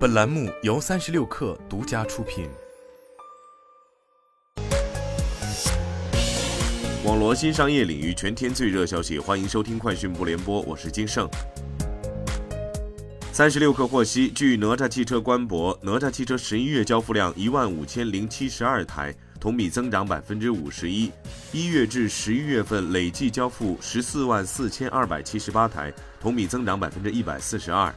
本栏目由三十六氪独家出品。网罗新商业领域全天最热消息，欢迎收听快讯不联播，我是金盛。三十六氪获悉，据哪吒汽车官博，哪吒汽车十一月交付量一万五千零七十二台，同比增长百分之五十一。一月至十一月份累计交付十四万四千二百七十八台，同比增长百分之一百四十二。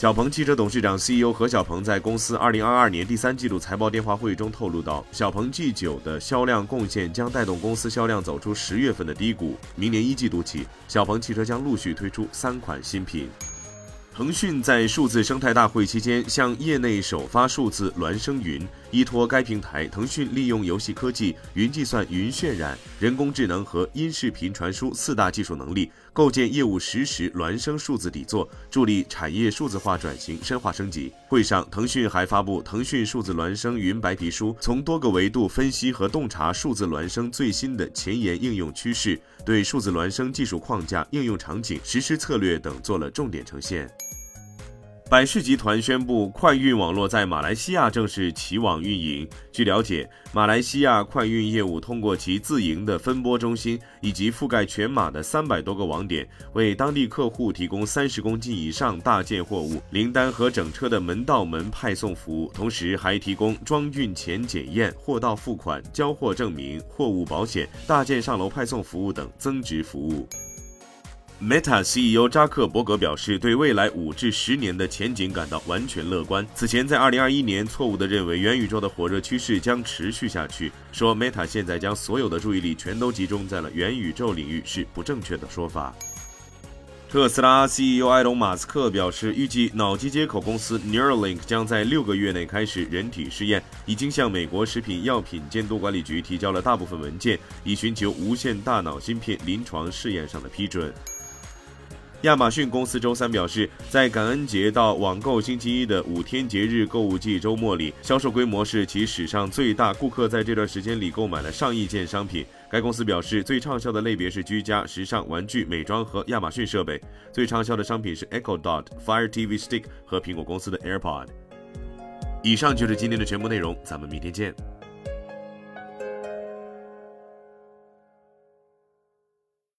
小鹏汽车董事长 CEO 何小鹏在公司2022年第三季度财报电话会议中透露到，小鹏 G9 的销量贡献将带动公司销量走出十月份的低谷。明年一季度起，小鹏汽车将陆续推出三款新品。腾讯在数字生态大会期间向业内首发数字孪生云，依托该平台，腾讯利用游戏科技、云计算、云渲染、人工智能和音视频传输四大技术能力，构建业务实时孪生数字底座，助力产业数字化转型深化升级。会上，腾讯还发布《腾讯数字孪生云白皮书》，从多个维度分析和洞察数字孪生最新的前沿应用趋势，对数字孪生技术框架、应用场景、实施策略等做了重点呈现。百世集团宣布，快运网络在马来西亚正式起网运营。据了解，马来西亚快运业务通过其自营的分拨中心以及覆盖全马的三百多个网点，为当地客户提供三十公斤以上大件货物零单和整车的门到门派送服务，同时还提供装运前检验、货到付款、交货证明、货物保险、大件上楼派送服务等增值服务。Meta CEO 扎克伯格表示，对未来五至十年的前景感到完全乐观。此前，在2021年错误地认为元宇宙的火热趋势将持续下去，说 Meta 现在将所有的注意力全都集中在了元宇宙领域是不正确的说法。特斯拉 CEO 埃隆·马斯克表示，预计脑机接口公司 Neuralink 将在六个月内开始人体试验，已经向美国食品药品监督管理局提交了大部分文件，以寻求无线大脑芯片临床试验上的批准。亚马逊公司周三表示，在感恩节到网购星期一的五天节日购物季周末里，销售规模是其史上最大。顾客在这段时间里购买了上亿件商品。该公司表示，最畅销的类别是居家、时尚、玩具、美妆和亚马逊设备。最畅销的商品是 Echo Dot、Fire TV Stick 和苹果公司的 AirPod。以上就是今天的全部内容，咱们明天见。